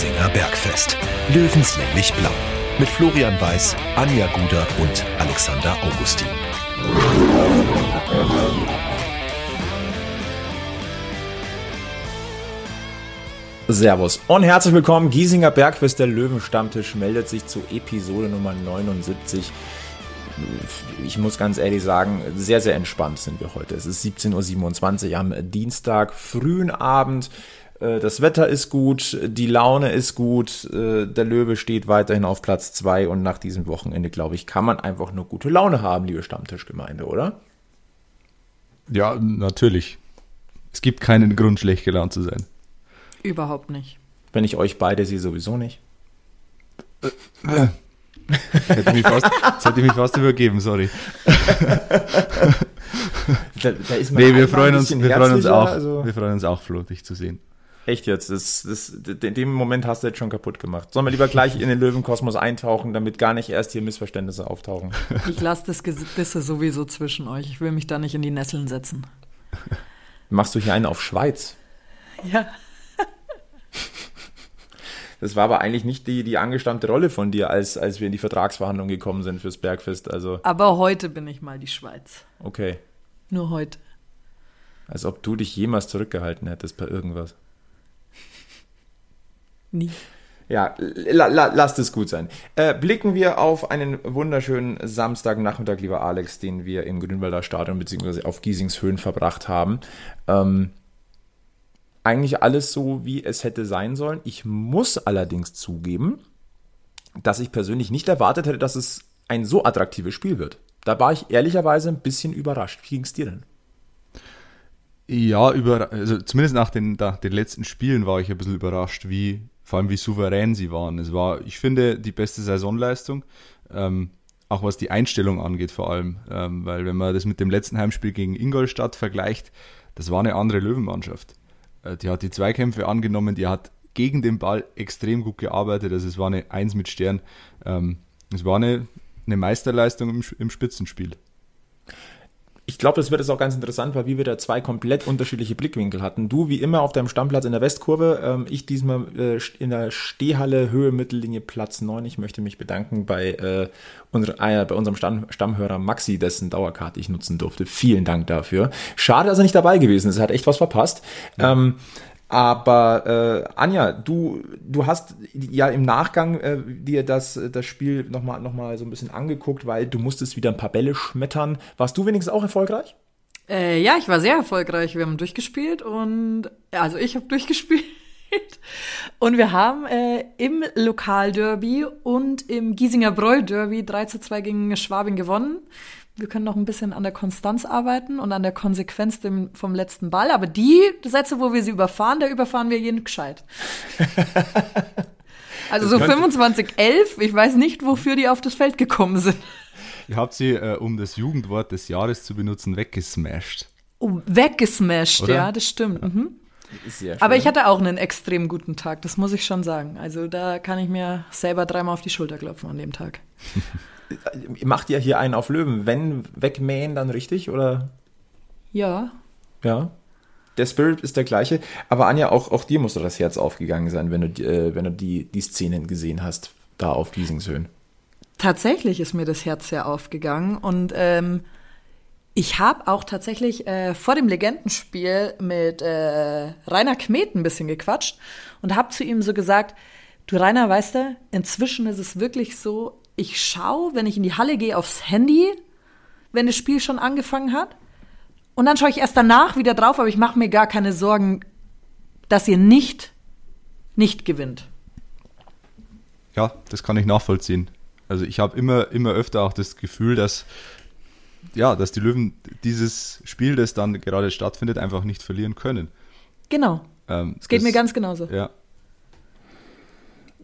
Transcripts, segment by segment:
Giesinger Bergfest. Löwenslänglich blau. Mit Florian Weiß, Anja Guder und Alexander Augustin. Servus und herzlich willkommen. Giesinger Bergfest, der Löwenstammtisch, meldet sich zu Episode Nummer 79. Ich muss ganz ehrlich sagen, sehr, sehr entspannt sind wir heute. Es ist 17.27 Uhr am Dienstag, frühen Abend. Äh, das Wetter ist gut, die Laune ist gut, äh, der Löwe steht weiterhin auf Platz 2 und nach diesem Wochenende, glaube ich, kann man einfach nur gute Laune haben, liebe Stammtischgemeinde, oder? Ja, natürlich. Es gibt keinen Grund, schlecht gelaunt zu sein. Überhaupt nicht. Wenn ich euch beide sehe, sowieso nicht. hätte mich fast, jetzt hätte ich mich fast übergeben, sorry. Da, da ist nee, wir freuen uns, wir freuen uns auch, also wir freuen uns auch, Flo, dich zu sehen. Echt jetzt, das, das, in dem Moment hast du jetzt schon kaputt gemacht. Sollen wir lieber gleich in den Löwenkosmos eintauchen, damit gar nicht erst hier Missverständnisse auftauchen? Ich lasse das Gebisse sowieso zwischen euch. Ich will mich da nicht in die Nesseln setzen. Machst du hier einen auf Schweiz? Ja. Das war aber eigentlich nicht die, die angestammte Rolle von dir, als, als wir in die Vertragsverhandlungen gekommen sind fürs Bergfest. Also, Aber heute bin ich mal die Schweiz. okay. Nur heute. Als ob du dich jemals zurückgehalten hättest bei irgendwas. Nie. Ja, la, la, lasst es gut sein. Äh, blicken wir auf einen wunderschönen Samstagnachmittag, lieber Alex, den wir im Grünwalder Stadion bzw. auf Giesingshöhen verbracht haben. Ähm, eigentlich alles so, wie es hätte sein sollen. Ich muss allerdings zugeben, dass ich persönlich nicht erwartet hätte, dass es ein so attraktives Spiel wird. Da war ich ehrlicherweise ein bisschen überrascht. Wie ging es dir denn? Ja, über, also zumindest nach den, nach den letzten Spielen war ich ein bisschen überrascht, wie, vor allem wie souverän sie waren. Es war, ich finde, die beste Saisonleistung, ähm, auch was die Einstellung angeht vor allem, ähm, weil wenn man das mit dem letzten Heimspiel gegen Ingolstadt vergleicht, das war eine andere Löwenmannschaft. Äh, die hat die Zweikämpfe angenommen, die hat gegen den Ball extrem gut gearbeitet, also es war eine Eins mit Stern. Ähm, es war eine, eine Meisterleistung im, im Spitzenspiel. Ich glaube, das wird jetzt auch ganz interessant, weil wir da zwei komplett unterschiedliche Blickwinkel hatten. Du wie immer auf deinem Stammplatz in der Westkurve, ähm, ich diesmal äh, in der Stehhalle Höhe Mittellinie Platz 9. Ich möchte mich bedanken bei, äh, unsere, äh, bei unserem Stamm, Stammhörer Maxi, dessen Dauerkarte ich nutzen durfte. Vielen Dank dafür. Schade, dass er nicht dabei gewesen ist. Er hat echt was verpasst. Ja. Ähm, aber äh, Anja, du, du hast ja im Nachgang äh, dir das, das Spiel nochmal noch mal so ein bisschen angeguckt, weil du musstest wieder ein paar Bälle schmettern. Warst du wenigstens auch erfolgreich? Äh, ja, ich war sehr erfolgreich. Wir haben durchgespielt und also ich habe durchgespielt. Und wir haben äh, im Lokalderby und im Giesinger Bräu-Derby 3 zu 2 gegen Schwabing gewonnen wir können noch ein bisschen an der Konstanz arbeiten und an der Konsequenz dem, vom letzten Ball. Aber die Sätze, wo wir sie überfahren, da überfahren wir jeden gescheit. also so 25, 11, ich weiß nicht, wofür die auf das Feld gekommen sind. Ihr habt sie, äh, um das Jugendwort des Jahres zu benutzen, weggesmashed. Oh, weggesmashed, Oder? ja, das stimmt. Mhm. Aber ich hatte auch einen extrem guten Tag, das muss ich schon sagen. Also da kann ich mir selber dreimal auf die Schulter klopfen an dem Tag. Macht ihr hier einen auf Löwen? Wenn wegmähen, dann richtig, oder? Ja. Ja. Der Spirit ist der gleiche. Aber Anja, auch, auch dir muss doch das Herz aufgegangen sein, wenn du, äh, wenn du die, die Szenen gesehen hast, da auf Giesingshöhen. Tatsächlich ist mir das Herz sehr aufgegangen und ähm, ich habe auch tatsächlich äh, vor dem Legendenspiel mit äh, Rainer Kmet ein bisschen gequatscht und habe zu ihm so gesagt, du Rainer, weißt du, inzwischen ist es wirklich so, ich schaue, wenn ich in die Halle gehe, aufs Handy, wenn das Spiel schon angefangen hat. Und dann schaue ich erst danach wieder drauf, aber ich mache mir gar keine Sorgen, dass ihr nicht, nicht gewinnt. Ja, das kann ich nachvollziehen. Also ich habe immer, immer öfter auch das Gefühl, dass, ja, dass die Löwen dieses Spiel, das dann gerade stattfindet, einfach nicht verlieren können. Genau. Ähm, es geht das, mir ganz genauso. Ja,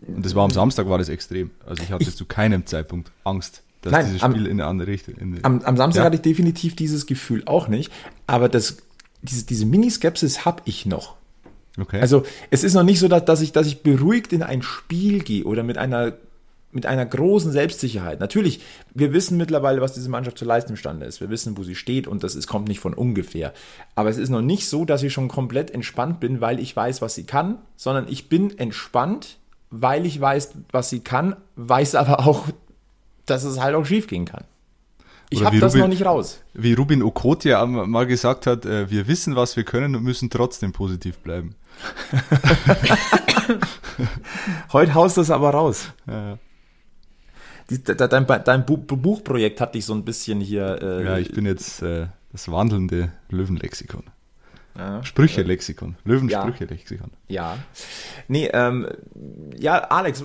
und das war am Samstag war das extrem. Also ich hatte ich, zu keinem Zeitpunkt Angst, dass nein, dieses Spiel am, in eine andere Richtung. Am, am, Samstag ja. hatte ich definitiv dieses Gefühl auch nicht. Aber das, diese, diese Mini-Skepsis habe ich noch. Okay. Also es ist noch nicht so, dass, dass, ich, dass ich beruhigt in ein Spiel gehe oder mit einer mit einer großen Selbstsicherheit. Natürlich, wir wissen mittlerweile, was diese Mannschaft zu leisten imstande ist. Wir wissen, wo sie steht und das ist, kommt nicht von ungefähr. Aber es ist noch nicht so, dass ich schon komplett entspannt bin, weil ich weiß, was sie kann, sondern ich bin entspannt, weil ich weiß, was sie kann, weiß aber auch, dass es halt auch schief gehen kann. Ich habe das Rubin, noch nicht raus. Wie Rubin Okotia mal gesagt hat, äh, wir wissen, was wir können und müssen trotzdem positiv bleiben. Heute haust du es aber raus. Ja, ja. Die, dein, dein Buchprojekt hat dich so ein bisschen hier. Äh, ja, ich bin jetzt äh, das wandelnde Löwenlexikon. Ja, Sprüche-Lexikon. Löwensprüche-Lexikon. Ja. ja. Nee, ähm, ja, Alex,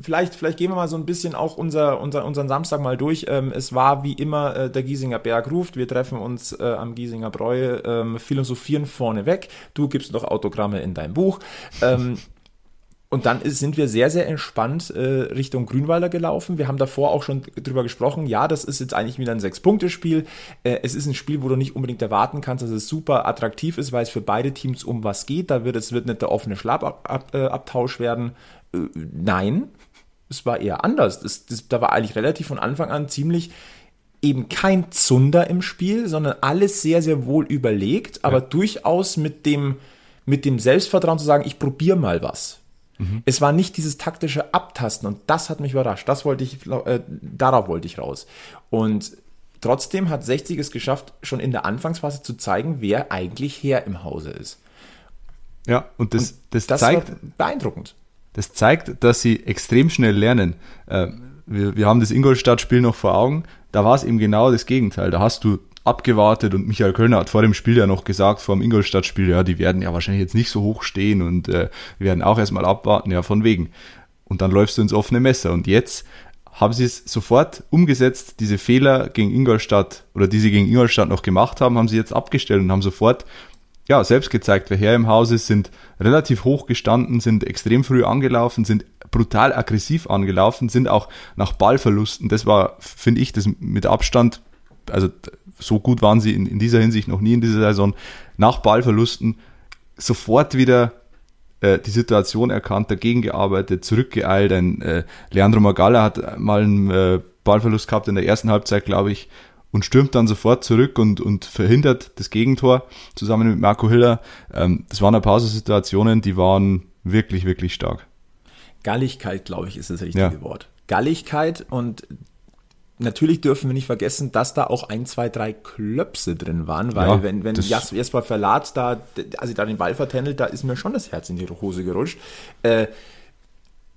vielleicht, vielleicht gehen wir mal so ein bisschen auch unser, unser, unseren Samstag mal durch. Ähm, es war wie immer äh, der Giesinger Berg ruft. Wir treffen uns äh, am Giesinger Bräu, ähm, philosophieren vorneweg. Du gibst noch Autogramme in dein Buch. Ähm, und dann ist, sind wir sehr, sehr entspannt äh, Richtung Grünwalder gelaufen. Wir haben davor auch schon drüber gesprochen. Ja, das ist jetzt eigentlich wieder ein Sechs-Punkte-Spiel. Äh, es ist ein Spiel, wo du nicht unbedingt erwarten kannst, dass es super attraktiv ist, weil es für beide Teams um was geht. Da wird es wird nicht der offene Schlagabtausch werden. Äh, nein, es war eher anders. Das, das, da war eigentlich relativ von Anfang an ziemlich eben kein Zunder im Spiel, sondern alles sehr, sehr wohl überlegt, aber ja. durchaus mit dem, mit dem Selbstvertrauen zu sagen, ich probiere mal was Mhm. Es war nicht dieses taktische Abtasten und das hat mich überrascht. Das wollte ich, äh, darauf wollte ich raus. Und trotzdem hat 60 es geschafft, schon in der Anfangsphase zu zeigen, wer eigentlich Herr im Hause ist. Ja, und das, und das, das zeigt beeindruckend. Das zeigt, dass sie extrem schnell lernen. Äh, wir, wir haben das Ingolstadt-Spiel noch vor Augen. Da war es eben genau das Gegenteil. Da hast du abgewartet und Michael Kölner hat vor dem Spiel ja noch gesagt, vor dem Ingolstadt-Spiel, ja, die werden ja wahrscheinlich jetzt nicht so hoch stehen und äh, werden auch erstmal abwarten, ja, von wegen. Und dann läufst du ins offene Messer. Und jetzt haben sie es sofort umgesetzt, diese Fehler gegen Ingolstadt oder die sie gegen Ingolstadt noch gemacht haben, haben sie jetzt abgestellt und haben sofort ja, selbst gezeigt, wer her im Haus ist, sind relativ hoch gestanden, sind extrem früh angelaufen, sind brutal aggressiv angelaufen, sind auch nach Ballverlusten, das war, finde ich, das mit Abstand also so gut waren sie in, in dieser Hinsicht noch nie in dieser Saison, nach Ballverlusten sofort wieder äh, die Situation erkannt, dagegen gearbeitet, zurückgeeilt. Ein äh, Leandro Magalla hat mal einen äh, Ballverlust gehabt in der ersten Halbzeit, glaube ich, und stürmt dann sofort zurück und, und verhindert das Gegentor zusammen mit Marco Hiller. Ähm, das waren ein paar so Situationen, die waren wirklich, wirklich stark. Galligkeit, glaube ich, ist das richtige ja. Wort. Galligkeit und natürlich dürfen wir nicht vergessen, dass da auch ein, zwei, drei Klöpse drin waren, weil ja, wenn, wenn Jasper Verlat da, also da den Ball vertändelt, da ist mir schon das Herz in die Hose gerutscht. Äh,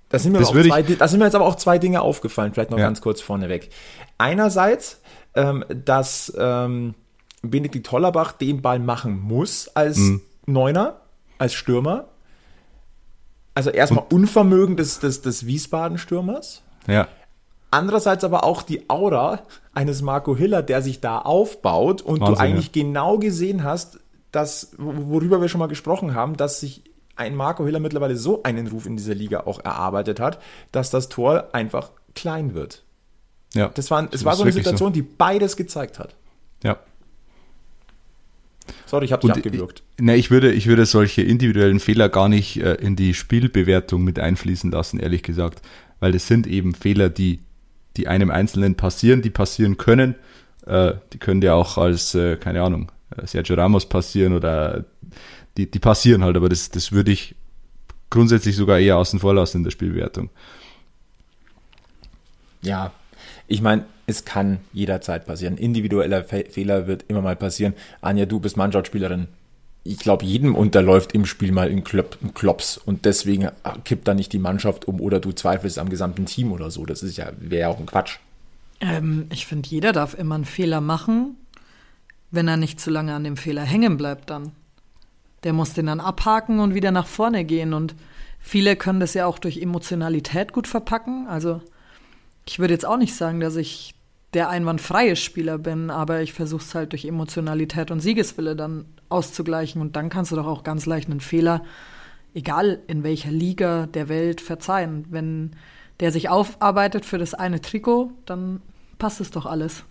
da sind, mir das zwei, da sind mir jetzt aber auch zwei Dinge aufgefallen, vielleicht noch ja. ganz kurz vorneweg. Einerseits, ähm, dass ähm, Benedikt Hollerbach den Ball machen muss als mhm. Neuner, als Stürmer. Also erstmal Unvermögen des, des, des Wiesbaden-Stürmers. Ja. Andererseits aber auch die Aura eines Marco Hiller, der sich da aufbaut und Wahnsinn, du eigentlich ja. genau gesehen hast, dass, worüber wir schon mal gesprochen haben, dass sich ein Marco Hiller mittlerweile so einen Ruf in dieser Liga auch erarbeitet hat, dass das Tor einfach klein wird. Ja. Das war, es war so eine Situation, so. die beides gezeigt hat. Ja. Sorry, ich habe dich abgewürgt. Ich, ne, ich würde, ich würde solche individuellen Fehler gar nicht äh, in die Spielbewertung mit einfließen lassen, ehrlich gesagt. Weil das sind eben Fehler, die die einem Einzelnen passieren, die passieren können. Äh, die können ja auch als, äh, keine Ahnung, äh, Sergio Ramos passieren oder die, die passieren halt, aber das, das würde ich grundsätzlich sogar eher außen vor lassen in der Spielwertung. Ja, ich meine, es kann jederzeit passieren. Individueller Fe Fehler wird immer mal passieren. Anja, du bist Mannschaftsspielerin ich glaube, jedem unterläuft im Spiel mal ein, Klop, ein Klops und deswegen kippt da nicht die Mannschaft um oder du zweifelst am gesamten Team oder so. Das ist ja, wäre ja auch ein Quatsch. Ähm, ich finde, jeder darf immer einen Fehler machen, wenn er nicht zu lange an dem Fehler hängen bleibt dann. Der muss den dann abhaken und wieder nach vorne gehen und viele können das ja auch durch Emotionalität gut verpacken. Also ich würde jetzt auch nicht sagen, dass ich der einwandfreie Spieler bin, aber ich versuche es halt durch Emotionalität und Siegeswille dann auszugleichen. Und dann kannst du doch auch ganz leicht einen Fehler, egal in welcher Liga der Welt, verzeihen. Wenn der sich aufarbeitet für das eine Trikot, dann passt es doch alles.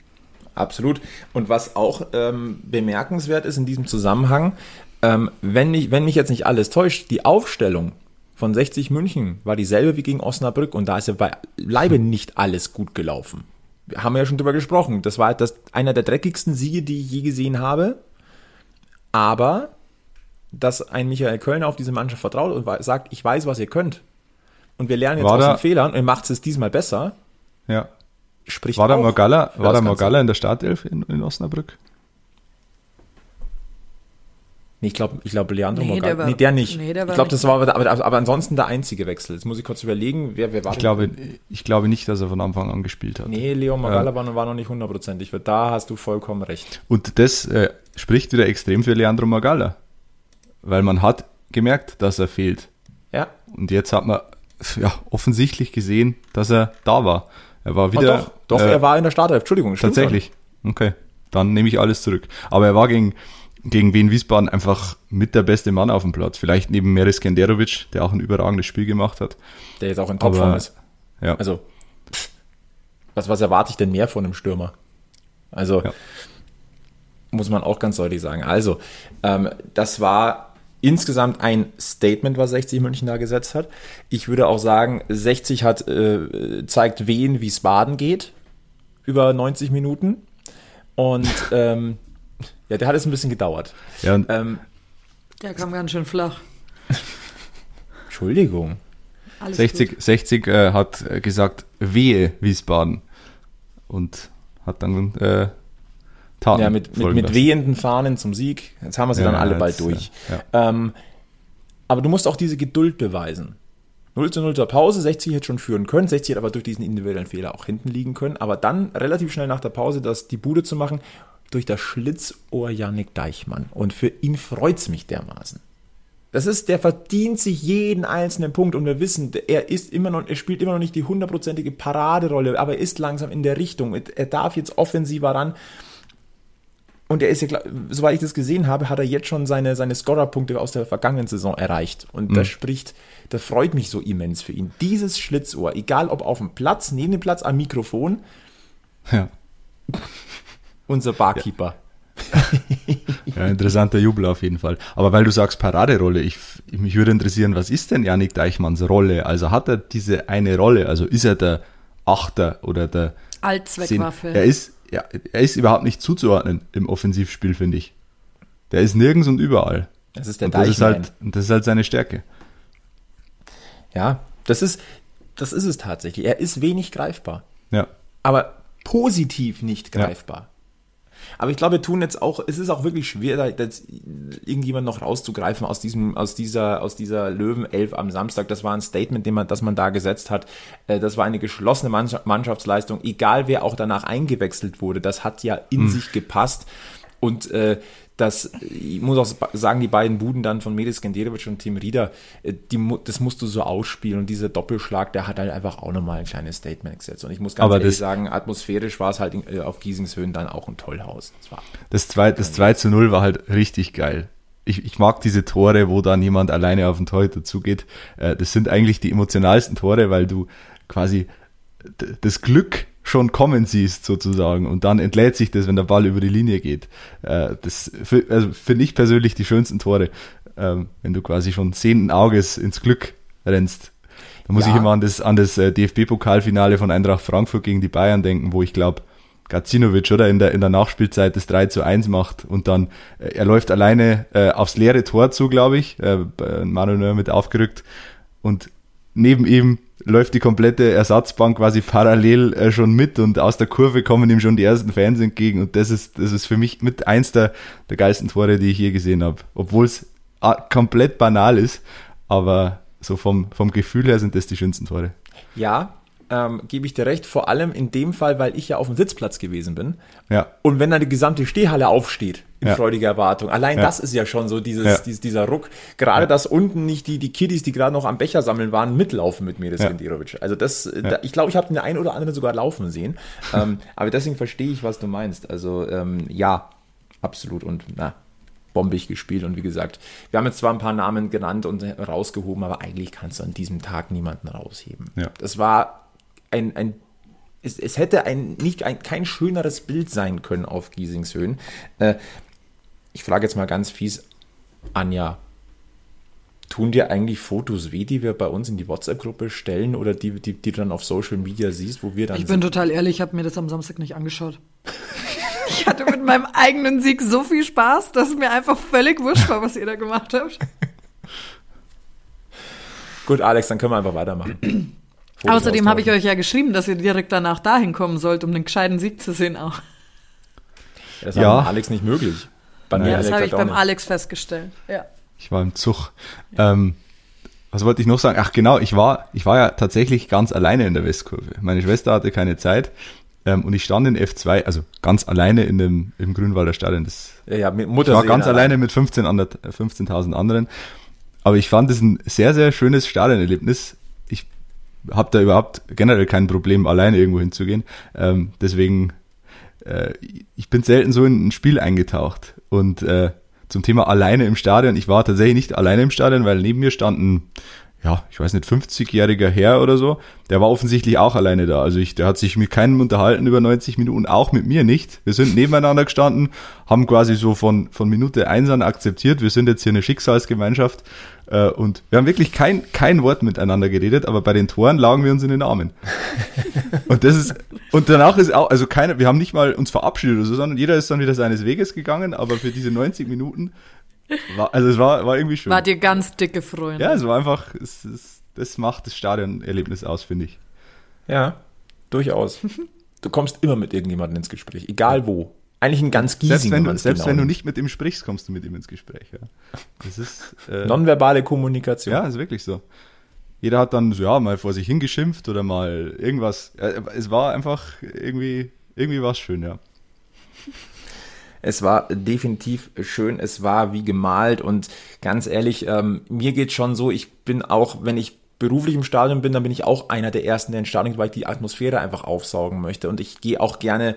Absolut. Und was auch ähm, bemerkenswert ist in diesem Zusammenhang, ähm, wenn, ich, wenn mich jetzt nicht alles täuscht, die Aufstellung von 60 München war dieselbe wie gegen Osnabrück und da ist ja beileibe nicht alles gut gelaufen. Wir haben ja schon drüber gesprochen. Das war das, einer der dreckigsten Siege, die ich je gesehen habe. Aber dass ein Michael Kölner auf diese Mannschaft vertraut und sagt, ich weiß, was ihr könnt, und wir lernen jetzt War aus da- den Fehlern und macht es diesmal besser, Ja. spricht War da Morgalla, war da. Morgalla in der Startelf in, in Osnabrück? Nee, ich glaube, ich glaube Leandro Nee, Morgalla. der war- nee, der nicht. nee, der ich glaube, das war aber, aber, aber ansonsten der einzige Wechsel. Jetzt muss ich kurz überlegen, wer, wer war Ich denn- glaube, ich glaube nicht, dass er von Anfang an gespielt hat. Nee, Leo Morgalla war, noch- war noch nicht hundertprozentig. Da hast du vollkommen recht. Und das äh, spricht wieder extrem für Leandro Morgalla. Weil man hat gemerkt, dass er fehlt. Ja, Und jetzt hat man ja, offensichtlich gesehen, dass er da war. Er war wieder. doch, doch äh, er war in der Startelf. Entschuldigung. stimmt Tatsächlich. Okay. Dann nehme ich alles zurück. Aber er war gegen, gegen Wien Wiesbaden einfach mit der beste Mann auf dem Platz. Vielleicht neben Meris Kenderovic, der auch ein überragendes Spiel gemacht hat. Der jetzt auch in Topform ist. Ja. Also, was, was erwarte ich denn mehr von einem Stürmer? Also, Ja. muss man auch ganz deutlich sagen. Also, ähm, das war insgesamt ein Statement, was 60 München da gesetzt hat. Ich würde auch sagen, 60 hat, äh, zeigt wen, wie es Baden geht. Über 90 Minuten. Und ähm, ja, der hat es ein bisschen gedauert. ja und Ähm, Der kam ganz schön flach. Entschuldigung. Alles 60, gut. 60 äh, hat äh, gesagt, wehe Wiesbaden. Und hat dann äh, Taten Ja, mit, mit, mit wehenden Fahnen zum Sieg. Jetzt haben wir sie Ja, dann alle jetzt, bald durch. ja, Ähm, aber du musst auch diese Geduld beweisen. 0 zu 0 zur Pause, 60 hätte schon führen können, 60 hätte aber durch diesen individuellen Fehler auch hinten liegen können. Aber dann relativ schnell nach der Pause das, die Bude zu machen, durch das Schlitzohr Yannick Deichmann. Und für ihn freut's mich dermaßen. Das ist, der verdient sich jeden einzelnen Punkt und wir wissen, er ist immer noch, er spielt immer noch nicht die hundertprozentige Paraderolle, aber er ist langsam in der Richtung. Er darf jetzt offensiver ran. Und er ist ja, soweit ich das gesehen habe, hat er jetzt schon seine, seine Scorerpunkte aus der vergangenen Saison erreicht. Und das spricht, das freut mich so immens für ihn. Dieses Schlitzohr, egal ob auf dem Platz, neben dem Platz, am Mikrofon, Ja. Unser Barkeeper. Ja, interessanter Jubel auf jeden Fall. Aber weil du sagst Paraderolle, ich, mich würde interessieren, was ist denn Janik Deichmanns Rolle? Also hat er diese eine Rolle? Also ist er der Achter oder der Allzweckwaffe. Er ist, ja, er ist überhaupt nicht zuzuordnen im Offensivspiel, finde ich. Der ist nirgends und überall. Das ist der Und das ist halt, und das ist halt seine Stärke. Ja, das ist, das ist es tatsächlich. Er ist wenig greifbar. Ja. aber positiv nicht Ja. greifbar. Aber ich glaube, wir tun jetzt auch, es ist auch wirklich schwer, da jetzt irgendjemand noch rauszugreifen aus diesem, aus dieser, aus dieser Löwenelf am Samstag. Das war ein Statement, den man, das man da gesetzt hat. Äh, Das war eine geschlossene Mannschaft- Mannschaftsleistung, egal wer auch danach eingewechselt wurde. Das hat ja in sich gepasst. Und äh, das, ich muss auch sagen, die beiden Buden dann von Medis Genderovic und Tim Rieder, äh, die, das musst du so ausspielen. Und dieser Doppelschlag, der hat halt einfach auch nochmal ein kleines Statement gesetzt. Und ich muss ganz Aber ehrlich das- sagen, atmosphärisch war es halt in, äh, auf Giesingshöhen dann auch ein Tollhaus. Das war, Das 2, das 2 zu 0 war halt richtig geil. Ich, ich mag diese Tore, wo dann jemand alleine auf den Torhüter zugeht. Äh, Das sind eigentlich die emotionalsten Tore, weil du quasi das Glück schon kommen siehst sozusagen und dann entlädt sich das, wenn der Ball über die Linie geht. Äh, Das also finde ich persönlich die schönsten Tore, ähm, wenn du quasi schon sehenden Auges ins Glück rennst. Da muss Ja. ich immer an das, an das äh, DFB-Pokalfinale von Eintracht Frankfurt gegen die Bayern denken, wo ich glaube, Gacinovic, oder, in der, in der Nachspielzeit das 3 zu 1 macht und dann, äh, er läuft alleine äh, aufs leere Tor zu, glaube ich, äh, Manuel mit aufgerückt und neben ihm läuft die komplette Ersatzbank quasi parallel äh, schon mit und aus der Kurve kommen ihm schon die ersten Fans entgegen und das ist, das ist für mich mit eins der, der geilsten Tore, die ich je gesehen habe. Obwohl es ah, komplett banal ist, aber so vom, vom Gefühl her sind das die schönsten Tore. ja, ähm, gebe ich dir recht, vor allem in dem Fall, weil ich ja auf dem Sitzplatz gewesen bin. Ja. Und wenn dann die gesamte Stehhalle aufsteht, in Ja. freudiger Erwartung, allein Ja. das ist ja schon so dieses, Ja. dies- dieser Ruck. Gerade, dass unten nicht die, die Kiddies, die gerade noch am Becher sammeln waren, mitlaufen mit mir, das Ja. Genderovic. Also das, äh, da, ich glaube, ich habe den einen oder anderen sogar laufen sehen. ähm, aber deswegen verstehe ich, was du meinst. Also ähm, ja, absolut und na, bombig gespielt und wie gesagt, wir haben jetzt zwar ein paar Namen genannt und rausgehoben, aber eigentlich kannst du an diesem Tag niemanden rausheben. Ja. Das war ein, ein es, es hätte ein, nicht ein, kein schöneres Bild sein können auf Giesingshöhen. Äh, ich frage jetzt mal ganz fies, Anja, tun dir eigentlich Fotos weh, die wir bei uns in die WhatsApp-Gruppe stellen oder die, die, die du dann auf Social Media siehst, wo wir dann Ich bin total ehrlich, ich habe mir das am Samstag nicht angeschaut. Ich hatte mit meinem eigenen Sieg so viel Spaß, dass es mir einfach völlig wurscht war, was ihr da gemacht habt. Gut, Alex, dann können wir einfach weitermachen. Außerdem habe ich euch ja geschrieben, dass ihr direkt danach dahin kommen sollt, um den gescheiten Sieg zu sehen auch. Das Ja. war Alex nicht möglich. Mir Ja, das habe hat ich beim nicht. Alex festgestellt. Ja. Ich war im Zug. Ähm, was wollte ich noch sagen? Ach genau, ich war, ich war ja tatsächlich ganz alleine in der Westkurve. Meine Schwester hatte keine Zeit ähm, und ich stand in F2, also ganz alleine in dem, im Grünwalder Stadion. Das, Ja, ja, mit ich Mutter war ganz alleine mit 15 ander- äh, 15.000 anderen. Aber ich fand es ein sehr, sehr schönes Stadionerlebnis. Ich habe da überhaupt generell kein Problem, alleine irgendwo hinzugehen. Ähm, deswegen, äh, ich bin selten so in ein Spiel eingetaucht. Und äh, zum Thema alleine im Stadion, ich war tatsächlich nicht alleine im Stadion, weil neben mir stand ein, ja, ich weiß nicht, 50-jähriger Herr oder so, der war offensichtlich auch alleine da. Also ich, der hat sich mit keinem unterhalten über 90 Minuten, auch mit mir nicht. Wir sind nebeneinander gestanden, haben quasi so von, von Minute eins an akzeptiert, wir sind jetzt hier eine Schicksalsgemeinschaft äh, und wir haben wirklich kein, kein Wort miteinander geredet, aber bei den Toren lagen wir uns in den Armen. Und das ist, und danach ist auch, also keiner, wir haben nicht mal uns verabschiedet oder so, sondern jeder ist dann wieder seines Weges gegangen, aber für diese 90 Minuten war, also es war, war irgendwie schön. Wart ihr ganz dicke Freunde? Ja, es war einfach, es, es, das macht das Stadionerlebnis aus, finde ich. Ja, durchaus. Du kommst immer mit irgendjemandem ins Gespräch, egal wo. Eigentlich ein ganz Giesing, Selbst wenn du, selbst genau wenn du nicht mit ihm sprichst, kommst du mit ihm ins Gespräch. Ja. Das ist, äh, Nonverbale Kommunikation. ja, ist wirklich so. Jeder hat dann so, ja, mal vor sich hingeschimpft oder mal irgendwas. Äh, Es war einfach irgendwie, irgendwie war es schön, ja. Es war definitiv schön, es war wie gemalt. Und ganz ehrlich, ähm, mir geht schon so, ich bin auch, wenn ich beruflich im Stadion bin, dann bin ich auch einer der Ersten, der ins Stadion geht, weil ich die Atmosphäre einfach aufsaugen möchte. Und ich gehe auch gerne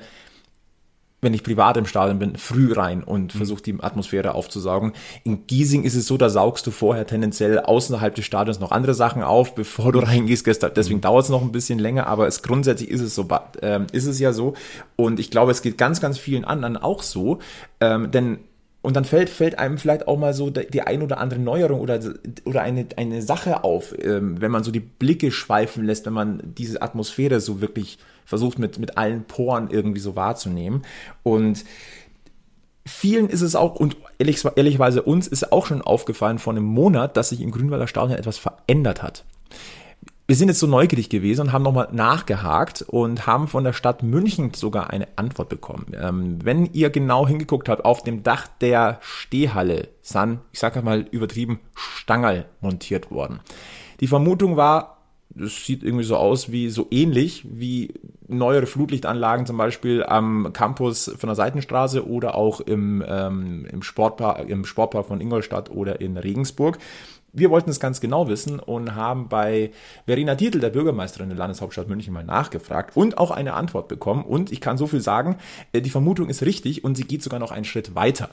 wenn ich privat im Stadion bin, früh rein und versuche die Atmosphäre aufzusaugen. In Giesing ist es so, da saugst du vorher tendenziell außerhalb des Stadions noch andere Sachen auf, bevor du reingehst. Deswegen dauert es noch ein bisschen länger, aber es grundsätzlich ist es so, ähm, ist es ja so. Und ich glaube, es geht ganz, ganz vielen anderen auch so, ähm, denn und dann fällt, fällt einem vielleicht auch mal so die ein oder andere Neuerung oder, oder eine, eine Sache auf, ähm, wenn man so die Blicke schweifen lässt, wenn man diese Atmosphäre so wirklich versucht mit, mit allen Poren irgendwie so wahrzunehmen. Und vielen ist es auch, und ehrlich, ehrlicherweise uns ist auch schon aufgefallen vor einem Monat, dass sich im Grünwalder Stadion etwas verändert hat. Wir sind jetzt so neugierig gewesen und haben nochmal nachgehakt und haben von der Stadt München sogar eine Antwort bekommen. Ähm, wenn ihr genau hingeguckt habt, auf dem Dach der Stehhalle sind, ich sage mal übertrieben, Stangerl montiert worden. Die Vermutung war, das sieht irgendwie so aus wie so ähnlich wie neuere Flutlichtanlagen zum Beispiel am Campus von der Seitenstraße oder auch im, ähm, im, Sportpark, im Sportpark von Ingolstadt oder in Regensburg. Wir wollten es ganz genau wissen und haben bei Verena Dietl, der Bürgermeisterin der Landeshauptstadt München, mal nachgefragt und auch eine Antwort bekommen. Und ich kann so viel sagen, die Vermutung ist richtig und sie geht sogar noch einen Schritt weiter.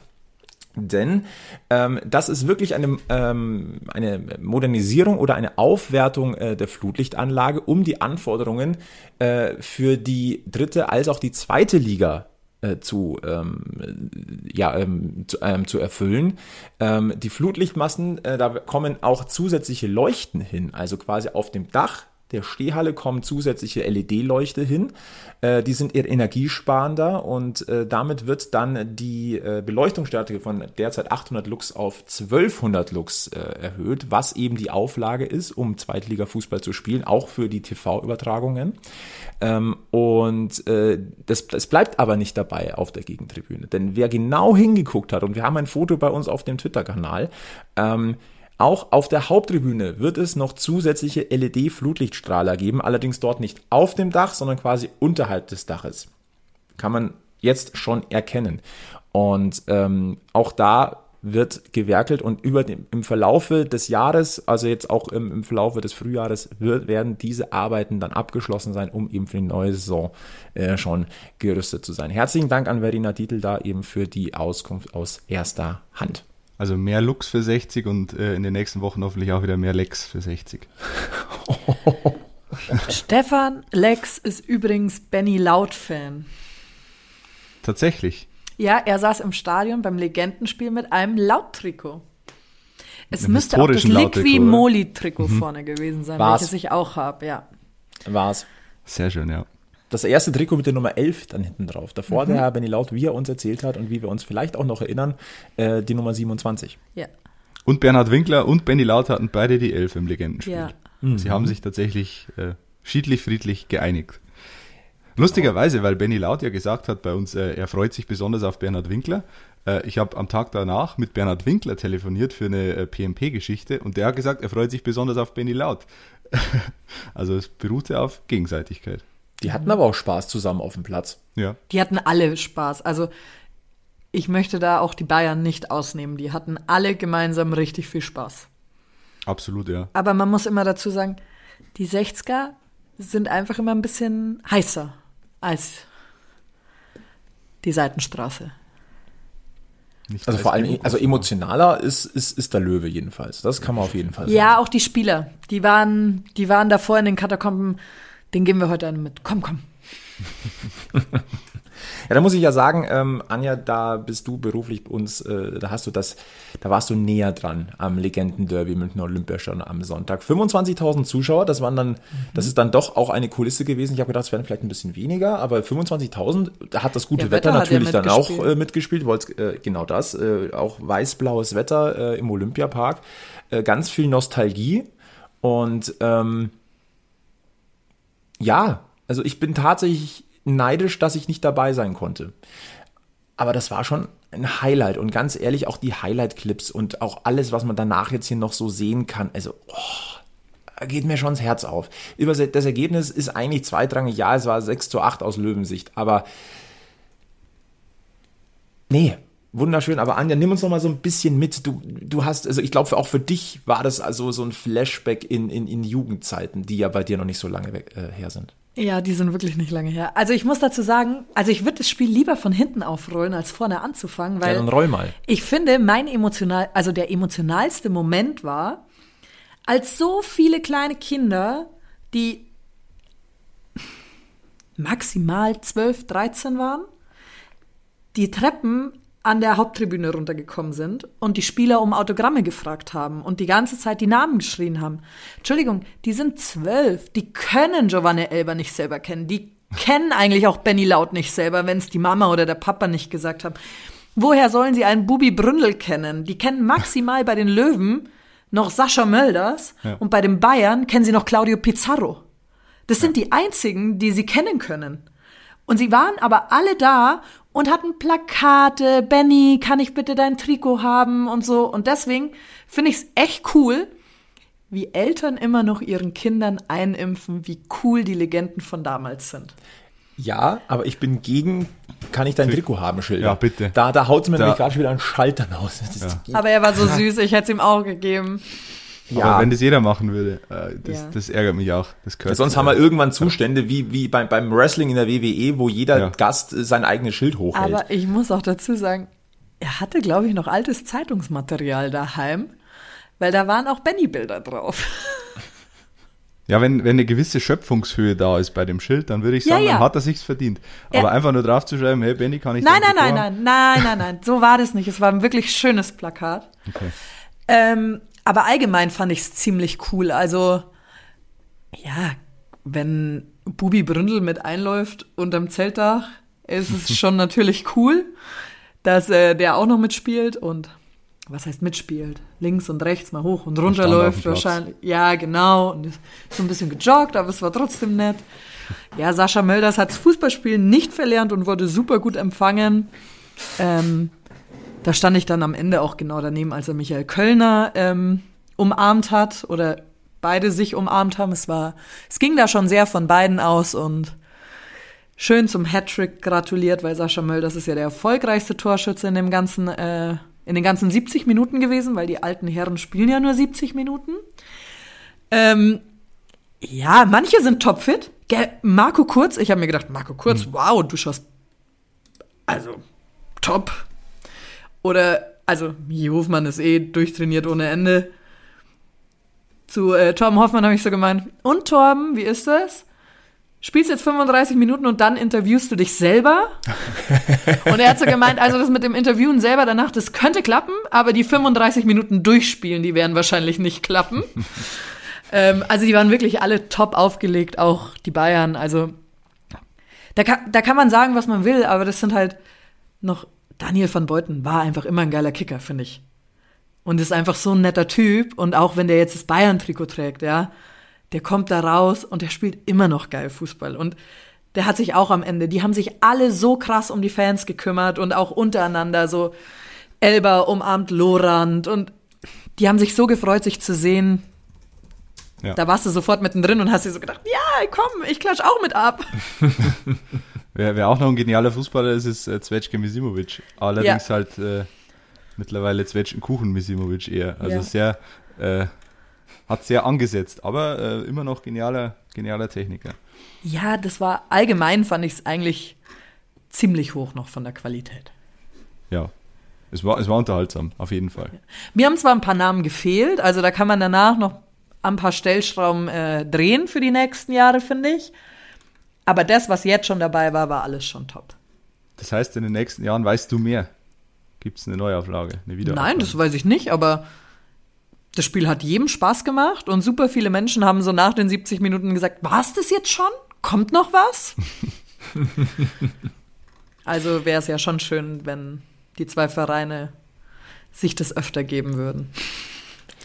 Denn ähm, das ist wirklich eine, ähm, eine Modernisierung oder eine Aufwertung äh, der Flutlichtanlage, um die Anforderungen äh, für die dritte als auch die zweite Liga äh, zu, ähm, ja, ähm, zu, ähm, zu erfüllen. Ähm, die Flutlichtmassen, äh, da kommen auch zusätzliche Leuchten hin, also quasi auf dem Dach der Stehhalle kommen zusätzliche LED-Leuchte hin. Äh, die sind eher energiesparender und äh, damit wird dann die äh, Beleuchtungsstärke von derzeit 800 Lux auf 1200 Lux äh, erhöht, was eben die Auflage ist, um Zweitliga-Fußball zu spielen, auch für die TV-Übertragungen. Ähm, und äh, das, das bleibt aber nicht dabei auf der Gegentribüne, denn wer genau hingeguckt hat, und wir haben ein Foto bei uns auf dem Twitter-Kanal, ähm, auch auf der Haupttribüne wird es noch zusätzliche LED-Flutlichtstrahler geben, allerdings dort nicht auf dem Dach, sondern quasi unterhalb des Daches. Kann man jetzt schon erkennen. Und ähm, auch da wird gewerkelt und über dem, im Verlaufe des Jahres, also jetzt auch im, im Verlaufe des Frühjahres, wird, werden diese Arbeiten dann abgeschlossen sein, um eben für die neue Saison äh, schon gerüstet zu sein. Herzlichen Dank an Verena Dietl da eben für die Auskunft aus erster Hand. Also mehr Lux für 60 und äh, in den nächsten Wochen hoffentlich auch wieder mehr Lex für 60. Stefan Lex ist übrigens Benny Laut-Fan. Tatsächlich. Ja, er saß im Stadion beim Legendenspiel mit einem Laut-Trikot. Es müsste auch das historischen Laut-Trikot, Liqui oder? Moli-Trikot vorne gewesen sein, War's. welches ich auch habe, ja. War's. Sehr schön, ja. Das erste Trikot mit der Nummer 11 dann hinten drauf. Davor der Herr Benny Laut, wie er uns erzählt hat und wie wir uns vielleicht auch noch erinnern, äh, die Nummer 27. Ja. Und Bernhard Winkler und Benny Laut hatten beide die Elf im Legendenspiel. Ja. Sie haben sich tatsächlich äh, schiedlich friedlich geeinigt. Lustigerweise, weil Benny Laut ja gesagt hat bei uns, äh, er freut sich besonders auf Bernhard Winkler. Äh, ich habe am Tag danach mit Bernhard Winkler telefoniert für eine äh, PMP-Geschichte und der hat gesagt, er freut sich besonders auf Benny Laut. also es beruhte auf Gegenseitigkeit. Die hatten aber auch Spaß zusammen auf dem Platz. Ja. Die hatten alle Spaß. Also ich möchte da auch die Bayern nicht ausnehmen. Die hatten alle gemeinsam richtig viel Spaß. Absolut, ja. Aber man muss immer dazu sagen, die 60er sind einfach immer ein bisschen heißer als die Seitenstraße. Nicht Also vor allem, also emotionaler ist, ist, ist der Löwe jedenfalls. Das kann man auf jeden Fall sagen. Ja, auch die Spieler. Die waren, die waren davor in den Katakomben. Den geben wir heute einen mit. Komm, komm. Ja, da muss ich ja sagen, ähm, Anja, da bist du beruflich bei uns, äh, da hast du das, da warst du näher dran am Legendenderby Münchner Olympiastadion am Sonntag. 25.000 Zuschauer, das waren dann, das ist dann doch auch eine Kulisse gewesen. Ich habe gedacht, es werden vielleicht ein bisschen weniger, aber 25.000, da hat das gute Ja, Wetter, Wetter ja natürlich dann auch mitgespielt. äh, mitgespielt. Wollt, äh, genau das, äh, auch weiß-blaues Wetter äh, im Olympiapark, äh, ganz viel Nostalgie und ähm, ja, also ich bin tatsächlich neidisch, dass ich nicht dabei sein konnte. Aber das war schon ein Highlight und ganz ehrlich, auch die Highlight-Clips und auch alles, was man danach jetzt hier noch so sehen kann, also oh, geht mir schon ins Herz auf. Über das Ergebnis ist eigentlich zweitrangig, ja, es war 6 zu 8 aus Löwensicht, aber nee, wunderschön. Aber Anja, nimm uns noch mal so ein bisschen mit. Du, du hast, also ich glaube, auch für dich war das also so ein Flashback in, in, in Jugendzeiten, die ja bei dir noch nicht so lange weg, äh, her sind. Ja, die sind wirklich nicht lange her. Also ich muss dazu sagen, also ich würde das Spiel lieber von hinten aufrollen, als vorne anzufangen, weil Ja, dann roll mal. ich finde, mein emotional, also der emotionalste Moment war, als so viele kleine Kinder, die maximal 12, 13 waren, die Treppen an der Haupttribüne runtergekommen sind und die Spieler um Autogramme gefragt haben und die ganze Zeit die Namen geschrien haben. Entschuldigung, die sind zwölf, die können Giovanni Elber nicht selber kennen, die kennen eigentlich auch Benny Laut nicht selber, wenn es die Mama oder der Papa nicht gesagt haben. Woher sollen sie einen Bubi Bründel kennen? Die kennen maximal bei den Löwen noch Sascha Mölders Ja. und bei den Bayern kennen sie noch Claudio Pizarro. Das sind die einzigen, die sie kennen können. Und sie waren aber alle da und hatten Plakate, Benny, kann ich bitte dein Trikot haben und so. Und deswegen finde ich es echt cool, wie Eltern immer noch ihren Kindern einimpfen, wie cool die Legenden von damals sind. Ja, aber ich bin gegen, kann ich dein Trikot haben, Schilder. Ja, bitte. Da, da haut mir Da- nämlich gerade schon wieder ein Schaltern aus. Ist, Aber er war so süß, ich hätte es ihm auch gegeben. Aber wenn das jeder machen würde, äh, das, Ja. das ärgert mich auch. Das gehört Sonst haben wir irgendwann Zustände wie, wie beim, beim Wrestling in der WWE, wo jeder Ja. Gast äh, sein eigenes Schild hochhält. Aber ich muss auch dazu sagen, er hatte, glaube ich, noch altes Zeitungsmaterial daheim, weil da waren auch Benny-Bilder drauf. Ja, wenn, wenn eine gewisse Schöpfungshöhe da ist bei dem Schild, dann würde ich Ja, sagen, ja. dann hat er sich's verdient. Aber Ja. einfach nur drauf zu schreiben, hey Benny, kann ich Nein, nein, nein, nein, nein, nein, nein, so war das nicht. Es war ein wirklich schönes Plakat. Okay. Ähm, aber allgemein fand ich es ziemlich cool. Also, ja, wenn Bubi Bründel mit einläuft unterm Zeltdach, ist es schon natürlich cool, dass äh, der auch noch mitspielt und was heißt mitspielt? Links und rechts mal hoch und runter läuft wahrscheinlich. Ja, genau. Und ist so ein bisschen gejoggt, aber es war trotzdem nett. Ja, Sascha Mölders hat das Fußballspielen nicht verlernt und wurde super gut empfangen. Ähm, da stand ich dann am Ende auch genau daneben, als er Michael Kölner ähm, umarmt hat oder beide sich umarmt haben. Es war, es ging da schon sehr von beiden aus und schön zum Hattrick gratuliert, weil Sascha Mölders ist ja der erfolgreichste Torschütze in dem ganzen, äh, in den ganzen 70 Minuten gewesen, weil die alten Herren spielen ja nur 70 Minuten. Ähm, ja, manche sind topfit. Gell, Marco Kurz, ich habe mir gedacht, Marco Kurz, wow, du schaust also top. Oder, also, Mie Hofmann ist eh durchtrainiert ohne Ende. Zu äh, Torben Hoffmann habe ich so gemeint, und Torben, wie ist das? Spielst jetzt 35 Minuten und dann interviewst du dich selber? und er hat so gemeint, also das mit dem Interviewen selber danach, das könnte klappen, aber die 35 Minuten durchspielen, die werden wahrscheinlich nicht klappen. ähm, also die waren wirklich alle top aufgelegt, auch die Bayern. Also da kann, da kann man sagen, was man will, aber das sind halt noch, Daniel van Beuten war einfach immer ein geiler Kicker, finde ich. und ist einfach so ein netter Typ. Und auch wenn der jetzt das Bayern-Trikot trägt, ja, der kommt da raus und der spielt immer noch geil Fußball. Und der hat sich auch am Ende, die haben sich alle so krass um die Fans gekümmert und auch untereinander so Elber umarmt Lorand und die haben sich so gefreut, sich zu sehen. Ja. Da warst du sofort mittendrin und hast dir so gedacht, ja, komm, ich klatsch auch mit ab. wer, wer, auch noch ein genialer Fußballer ist, ist äh, Zvezke Misimovic. Allerdings ja. halt äh, mittlerweile Zwetschgen Kuchen Misimovic eher. Also ja. sehr, äh, hat sehr angesetzt, aber äh, immer noch genialer, genialer Techniker. Ja, das war allgemein, fand ich es eigentlich ziemlich hoch noch von der Qualität. Ja, es war, es war unterhaltsam, auf jeden Fall. Mir haben zwar ein paar Namen gefehlt, also da kann man danach noch ein paar Stellschrauben äh, drehen für die nächsten Jahre, finde ich. Aber das, was jetzt schon dabei war, war alles schon top. Das heißt, in den nächsten Jahren weißt du mehr. Gibt es eine Neuauflage, eine Wiederauflage? Nein, das weiß ich nicht, aber das Spiel hat jedem Spaß gemacht und super viele Menschen haben so nach den 70 Minuten gesagt, war es das jetzt schon? Kommt noch was? also wäre es ja schon schön, wenn die zwei Vereine sich das öfter geben würden.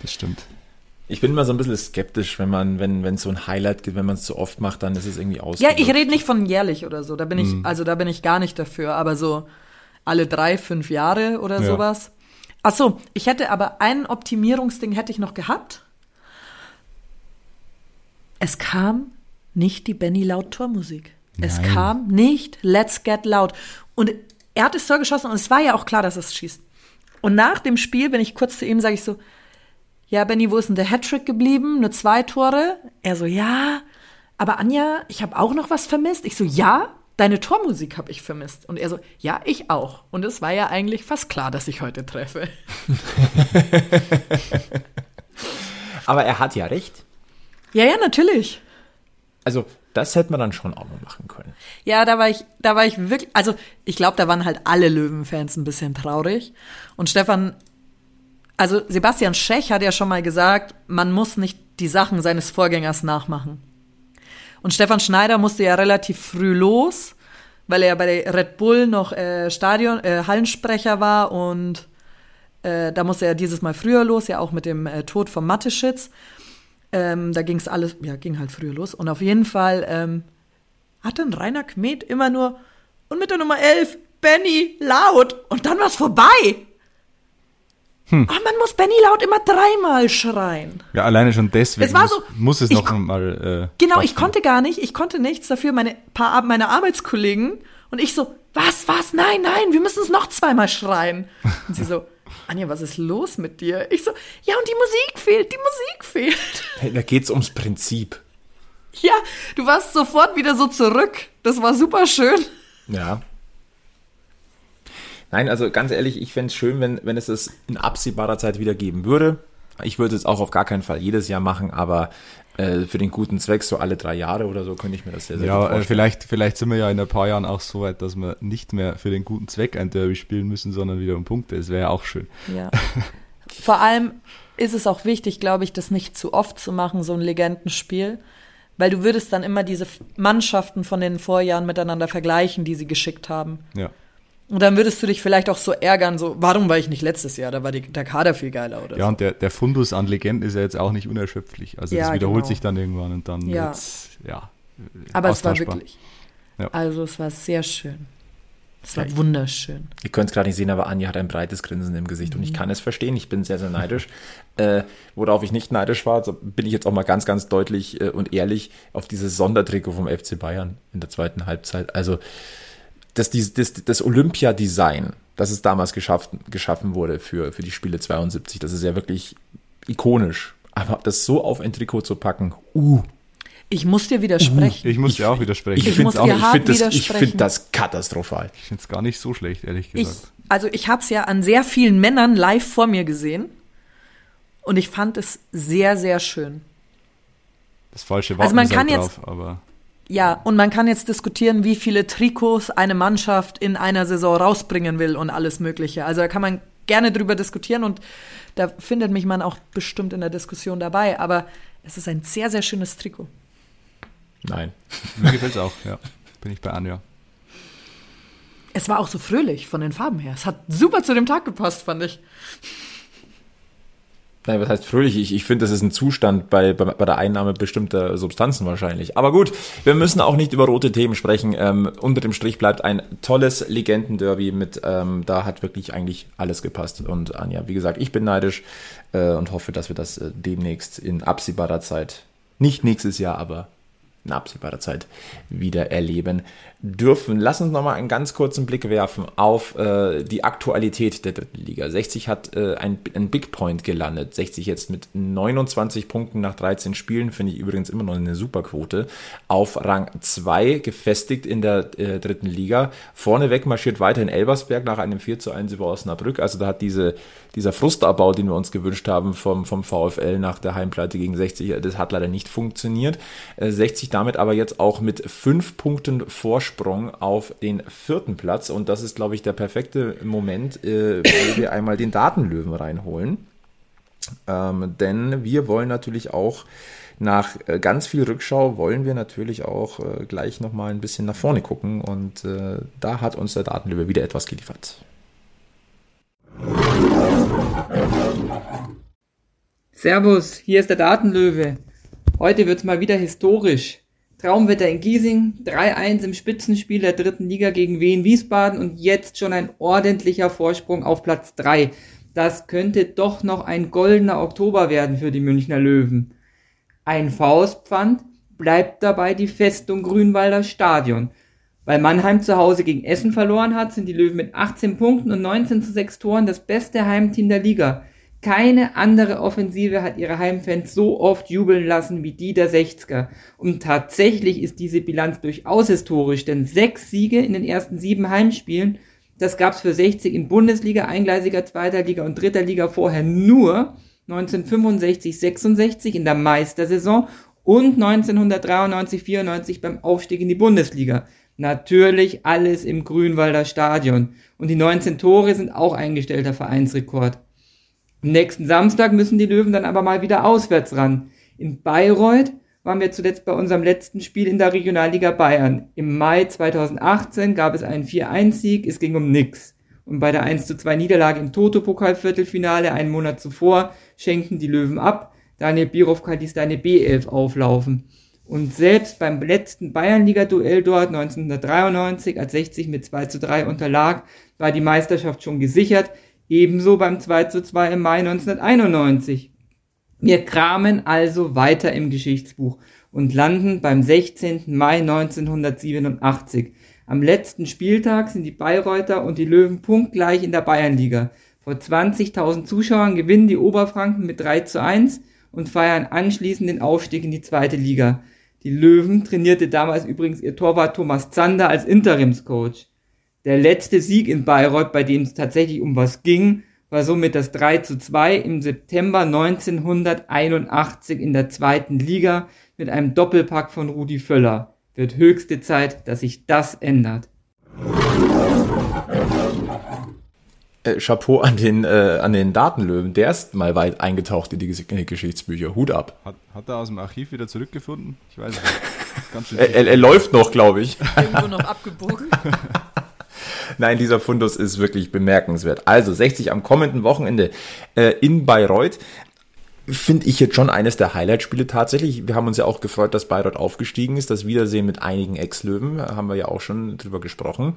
Das stimmt. Ich bin immer so ein bisschen skeptisch, wenn man, wenn, wenn es so ein Highlight gibt, wenn man es zu oft macht, dann ist es irgendwie aus. Ja, ich rede nicht von jährlich oder so. Da bin ich, mhm. also da bin ich gar nicht dafür, aber so alle drei, fünf Jahre oder ja. sowas. Ach so, ich hätte aber ein Optimierungsding hätte ich noch gehabt. Es kam nicht die Benny Laut Tormusik. Es kam nicht Let's Get Loud. Und er hat das Tor geschossen und es war ja auch klar, dass er es schießt. Und nach dem Spiel bin ich kurz zu ihm, sage ich so, ja, Benny, wo ist denn der Hattrick geblieben? Nur zwei Tore? Er so, ja, aber Anja, ich habe auch noch was vermisst. Ich so, ja, deine Tormusik habe ich vermisst. Und er so, ja, ich auch. Und es war ja eigentlich fast klar, dass ich heute treffe. aber er hat ja recht. Ja, ja, natürlich. Also das hätte man dann schon auch noch machen können. Ja, da war ich, da war ich wirklich, also ich glaube, da waren halt alle Löwenfans ein bisschen traurig. Und Stefan, also Sebastian Schech hat ja schon mal gesagt, man muss nicht die Sachen seines Vorgängers nachmachen. Und Stefan Schneider musste ja relativ früh los, weil er bei Red Bull noch äh, Stadion, äh, Hallensprecher war und äh, da musste er dieses Mal früher los, ja auch mit dem äh, Tod von Matteschitz. Ähm, da ging es alles, ja, ging halt früher los. Und auf jeden Fall ähm, hat dann Rainer Kmet immer nur, und mit der Nummer 11, Benny laut. Und dann war's vorbei. Hm. Ach, man muss Benny laut immer dreimal schreien. Ja, alleine schon deswegen es war so, muss, muss es noch mal. Äh, genau, ich konnte gar nicht, ich konnte nichts dafür. Meine paar meine Arbeitskollegen und ich so, was, was, nein, nein, wir müssen es noch zweimal schreien. Und sie so, Anja, was ist los mit dir? Ich so, ja, und die Musik fehlt, die Musik fehlt. Hey, da geht's ums Prinzip. Ja, du warst sofort wieder so zurück. Das war super schön. Ja. Nein, also ganz ehrlich, ich fände es schön, wenn, wenn es es in absehbarer Zeit wieder geben würde. Ich würde es auch auf gar keinen Fall jedes Jahr machen, aber äh, für den guten Zweck, so alle drei Jahre oder so, könnte ich mir das sehr, sehr ja, gut äh, vorstellen. Ja, vielleicht, vielleicht sind wir ja in ein paar Jahren auch so weit, dass wir nicht mehr für den guten Zweck ein Derby spielen müssen, sondern wieder um Punkte. Das wäre ja auch schön. Ja. Vor allem ist es auch wichtig, glaube ich, das nicht zu oft zu machen, so ein Legendenspiel. Weil du würdest dann immer diese Mannschaften von den Vorjahren miteinander vergleichen, die sie geschickt haben. Ja. Und dann würdest du dich vielleicht auch so ärgern, so, warum war ich nicht letztes Jahr? Da war die, der Kader viel geiler, oder? Ja, so. und der, der Fundus an Legenden ist ja jetzt auch nicht unerschöpflich. Also ja, das wiederholt genau. sich dann irgendwann und dann ja. Jetzt, ja. Aber es war wirklich. Ja. Also es war sehr schön. Es war ja, wunderschön. Ihr könnt es gerade nicht sehen, aber Anja hat ein breites Grinsen im Gesicht mhm. und ich mhm. kann es verstehen. Ich bin sehr, sehr neidisch. äh, worauf ich nicht neidisch war, so bin ich jetzt auch mal ganz, ganz deutlich äh, und ehrlich auf dieses Sondertrikot vom FC Bayern in der zweiten Halbzeit. Also das, das, das Olympia-Design, das es damals geschaffen, geschaffen wurde für, für die Spiele 72, das ist ja wirklich ikonisch. Aber das so auf ein Trikot zu packen, uh. Ich muss dir widersprechen. Ich muss dir auch widersprechen. Ich, ich finde das, find das katastrophal. Ich finde es gar nicht so schlecht, ehrlich gesagt. Ich, also ich habe es ja an sehr vielen Männern live vor mir gesehen und ich fand es sehr, sehr schön. Das falsche Wappen also man kann drauf, jetzt, aber ja, und man kann jetzt diskutieren, wie viele Trikots eine Mannschaft in einer Saison rausbringen will und alles Mögliche. Also da kann man gerne drüber diskutieren und da findet mich man auch bestimmt in der Diskussion dabei. Aber es ist ein sehr, sehr schönes Trikot. Nein. Mir gefällt es auch, ja. Bin ich bei Anja. Es war auch so fröhlich von den Farben her. Es hat super zu dem Tag gepasst, fand ich. Nein, was heißt fröhlich? Ich, ich finde, das ist ein Zustand bei, bei, bei der Einnahme bestimmter Substanzen wahrscheinlich. Aber gut, wir müssen auch nicht über rote Themen sprechen. Ähm, unter dem Strich bleibt ein tolles Legendenderby mit, ähm, da hat wirklich eigentlich alles gepasst. Und Anja, wie gesagt, ich bin neidisch äh, und hoffe, dass wir das äh, demnächst in absehbarer Zeit, nicht nächstes Jahr, aber in absehbarer Zeit wieder erleben dürfen. Lass uns nochmal einen ganz kurzen Blick werfen auf äh, die Aktualität der dritten Liga. 60 hat äh, ein, ein Big Point gelandet. 60 jetzt mit 29 Punkten nach 13 Spielen, finde ich übrigens immer noch eine super Quote. Auf Rang 2 gefestigt in der äh, dritten Liga. Vorneweg marschiert weiterhin Elbersberg nach einem 4 zu 1 über Osnabrück. Also da hat diese, dieser Frustabbau, den wir uns gewünscht haben vom, vom VfL nach der Heimpleite gegen 60, das hat leider nicht funktioniert. 60 äh, damit aber jetzt auch mit 5 Punkten Vorsprung Vorsprung auf den vierten Platz. Und das ist, glaube ich, der perfekte Moment, äh, wo wir einmal den Datenlöwen reinholen. Ähm, denn wir wollen natürlich auch nach äh, ganz viel Rückschau wollen wir natürlich auch äh, gleich nochmal ein bisschen nach vorne gucken und äh, da hat uns der Datenlöwe wieder etwas geliefert. Servus, hier ist der Datenlöwe. Heute wird es mal wieder historisch. Traumwetter in Giesing, 3-1 im Spitzenspiel der dritten Liga gegen Wien Wiesbaden und jetzt schon ein ordentlicher Vorsprung auf Platz 3. Das könnte doch noch ein goldener Oktober werden für die Münchner Löwen. Ein Faustpfand bleibt dabei die Festung Grünwalder Stadion. Weil Mannheim zu Hause gegen Essen verloren hat, sind die Löwen mit 18 Punkten und 19 zu 6 Toren das beste Heimteam der Liga. Keine andere Offensive hat ihre Heimfans so oft jubeln lassen wie die der 60er. Und tatsächlich ist diese Bilanz durchaus historisch, denn sechs Siege in den ersten sieben Heimspielen, das gab's für 60 in Bundesliga, eingleisiger zweiter Liga und dritter Liga vorher nur 1965, 66 in der Meistersaison und 1993, 94 beim Aufstieg in die Bundesliga. Natürlich alles im Grünwalder Stadion. Und die 19 Tore sind auch eingestellter Vereinsrekord. Nächsten Samstag müssen die Löwen dann aber mal wieder auswärts ran. In Bayreuth waren wir zuletzt bei unserem letzten Spiel in der Regionalliga Bayern. Im Mai 2018 gab es einen 4-1-Sieg, es ging um nix. Und bei der 1-2 Niederlage im Toto-Pokal-Viertelfinale einen Monat zuvor schenkten die Löwen ab. Daniel Birovka ließ eine B11 auflaufen. Und selbst beim letzten Bayernliga-Duell dort 1993, als 60 mit 2 zu 3 unterlag, war die Meisterschaft schon gesichert. Ebenso beim 2 zu 2 im Mai 1991. Wir kramen also weiter im Geschichtsbuch und landen beim 16. Mai 1987. Am letzten Spieltag sind die Bayreuther und die Löwen punktgleich in der Bayernliga. Vor 20.000 Zuschauern gewinnen die Oberfranken mit 3 zu 1 und feiern anschließend den Aufstieg in die zweite Liga. Die Löwen trainierte damals übrigens ihr Torwart Thomas Zander als Interimscoach. Der letzte Sieg in Bayreuth, bei dem es tatsächlich um was ging, war somit das 3 zu 2 im September 1981 in der zweiten Liga mit einem Doppelpack von Rudi Völler. Wird höchste Zeit, dass sich das ändert. Äh, Chapeau an den, äh, an den Datenlöwen. Der ist mal weit eingetaucht in die, in die Geschichtsbücher. Hut ab. Hat, hat er aus dem Archiv wieder zurückgefunden? Ich weiß nicht. Ganz schön er, er, er läuft noch, glaube ich. Irgendwo noch abgebogen. Nein, dieser Fundus ist wirklich bemerkenswert. Also 60 am kommenden Wochenende äh, in Bayreuth finde ich jetzt schon eines der Highlight-Spiele tatsächlich. Wir haben uns ja auch gefreut, dass Bayreuth aufgestiegen ist. Das Wiedersehen mit einigen Ex-Löwen haben wir ja auch schon drüber gesprochen.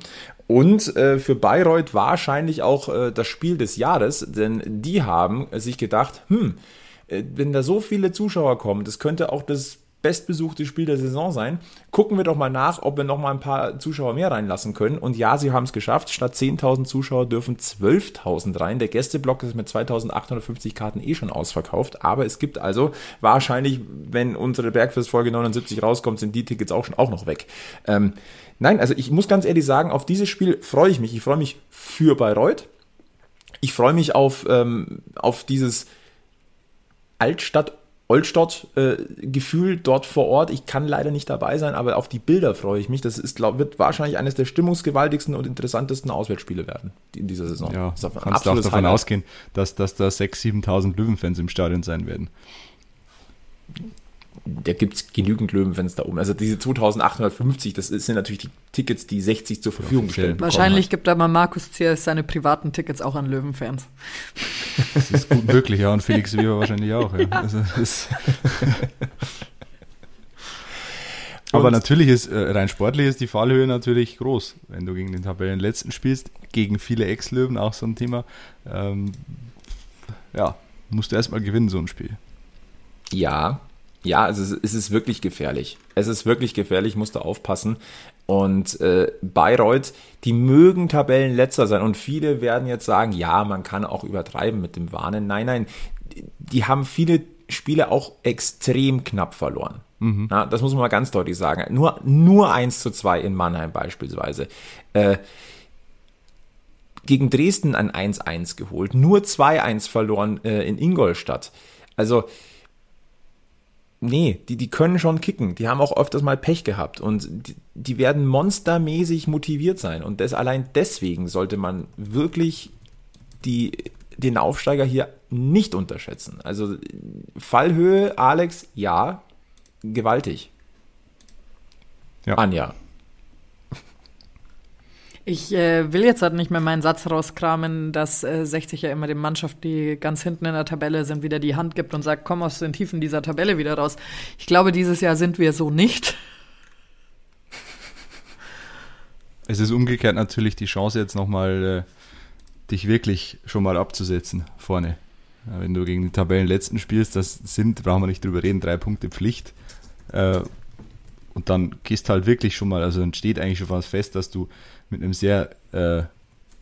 Und äh, für Bayreuth wahrscheinlich auch äh, das Spiel des Jahres, denn die haben sich gedacht, hm, äh, wenn da so viele Zuschauer kommen, das könnte auch das bestbesuchte Spiel der Saison sein. Gucken wir doch mal nach, ob wir noch mal ein paar Zuschauer mehr reinlassen können. Und ja, sie haben es geschafft. Statt 10.000 Zuschauer dürfen 12.000 rein. Der Gästeblock ist mit 2.850 Karten eh schon ausverkauft. Aber es gibt also wahrscheinlich, wenn unsere Bergfest-Folge 79 rauskommt, sind die Tickets auch schon auch noch weg. Ähm, nein, also ich muss ganz ehrlich sagen, auf dieses Spiel freue ich mich. Ich freue mich für Bayreuth. Ich freue mich auf, ähm, auf dieses Altstadt Olstadt-Gefühl äh, dort vor Ort. Ich kann leider nicht dabei sein, aber auf die Bilder freue ich mich. Das ist, glaub, wird wahrscheinlich eines der stimmungsgewaltigsten und interessantesten Auswärtsspiele werden in dieser Saison. Ja, das ist kannst du auch davon Highlight. ausgehen, dass, dass da 6.000, 7.000 Löwenfans im Stadion sein werden. Da gibt es genügend Löwenfans da oben. Also diese 2850, das sind natürlich die Tickets, die 60 zur Verfügung gestellt Wahrscheinlich gibt aber Markus Ziers seine privaten Tickets auch an Löwenfans. Das ist gut möglich, ja, und Felix Weber wahrscheinlich auch. Ja. Also das Aber natürlich ist äh, rein sportlich ist die Fallhöhe natürlich groß, wenn du gegen den Tabellenletzten spielst, gegen viele Ex-Löwen auch so ein Thema. Ähm, ja, musst du erstmal gewinnen, so ein Spiel. Ja, ja, also es ist wirklich gefährlich. Es ist wirklich gefährlich, musst du aufpassen. Und äh, Bayreuth, die mögen Tabellenletzter sein. Und viele werden jetzt sagen, ja, man kann auch übertreiben mit dem Warnen. Nein, nein, die haben viele Spiele auch extrem knapp verloren. Mhm. Ja, das muss man mal ganz deutlich sagen. Nur, nur 1 zu 2 in Mannheim beispielsweise. Äh, gegen Dresden ein 1-1 geholt. Nur 2-1 verloren äh, in Ingolstadt. Also, nee, die, die können schon kicken. Die haben auch öfters mal Pech gehabt und die, die werden monstermäßig motiviert sein. Und das, allein deswegen sollte man wirklich die, den Aufsteiger hier nicht unterschätzen. Also Fallhöhe, Alex, ja, gewaltig. Ja. Anja. Ich äh, will jetzt halt nicht mehr meinen Satz rauskramen, dass äh, 60 ja immer dem Mannschaft, die ganz hinten in der Tabelle sind, wieder die Hand gibt und sagt, komm aus den Tiefen dieser Tabelle wieder raus. Ich glaube, dieses Jahr sind wir so nicht. Es ist umgekehrt natürlich die Chance jetzt nochmal, äh, dich wirklich schon mal abzusetzen vorne. Ja, wenn du gegen die Tabellenletzten spielst, das sind, brauchen wir nicht drüber reden, drei Punkte Pflicht. Äh, und dann gehst halt wirklich schon mal, also dann steht eigentlich schon fast fest, dass du mit einem sehr äh,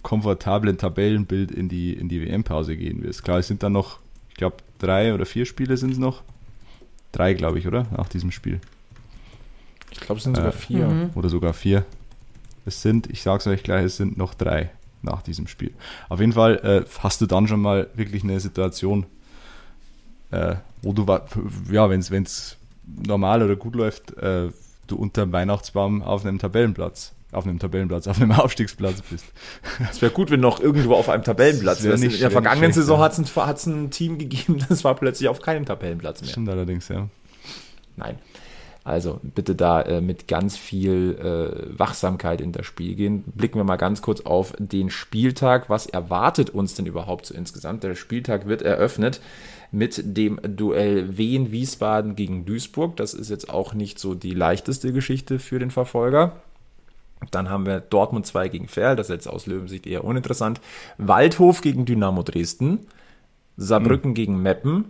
komfortablen Tabellenbild in die, in die WM-Pause gehen wirst. Klar, es sind dann noch, ich glaube, drei oder vier Spiele sind es noch. Drei, glaube ich, oder? Nach diesem Spiel. Ich glaube, es sind sogar Äh, vier. Mhm. Oder sogar vier. Es sind, ich sag's euch gleich, es sind noch drei nach diesem Spiel. Auf jeden Fall äh, hast du dann schon mal wirklich eine Situation, äh, wo du, ja, wenn es normal oder gut läuft, äh, du unter dem Weihnachtsbaum auf einem Tabellenplatz, auf einem Tabellenplatz, auf einem Aufstiegsplatz bist. Es wäre gut, wenn noch irgendwo auf einem Tabellenplatz wärst. In nicht- der wär nicht vergangenen schlecht, Saison hat es ein, ein Team gegeben, das war plötzlich auf keinem Tabellenplatz mehr. Stimmt allerdings, ja. Nein. Also bitte da äh, mit ganz viel äh, Wachsamkeit in das Spiel gehen. Blicken wir mal ganz kurz auf den Spieltag. Was erwartet uns denn überhaupt so insgesamt? Der Spieltag wird eröffnet mit dem Duell Wien-Wiesbaden gegen Duisburg. Das ist jetzt auch nicht so die leichteste Geschichte für den Verfolger. Dann haben wir Dortmund 2 gegen Ferl, das ist jetzt aus Löwensicht eher uninteressant. Waldhof gegen Dynamo Dresden. Saarbrücken gegen Meppen.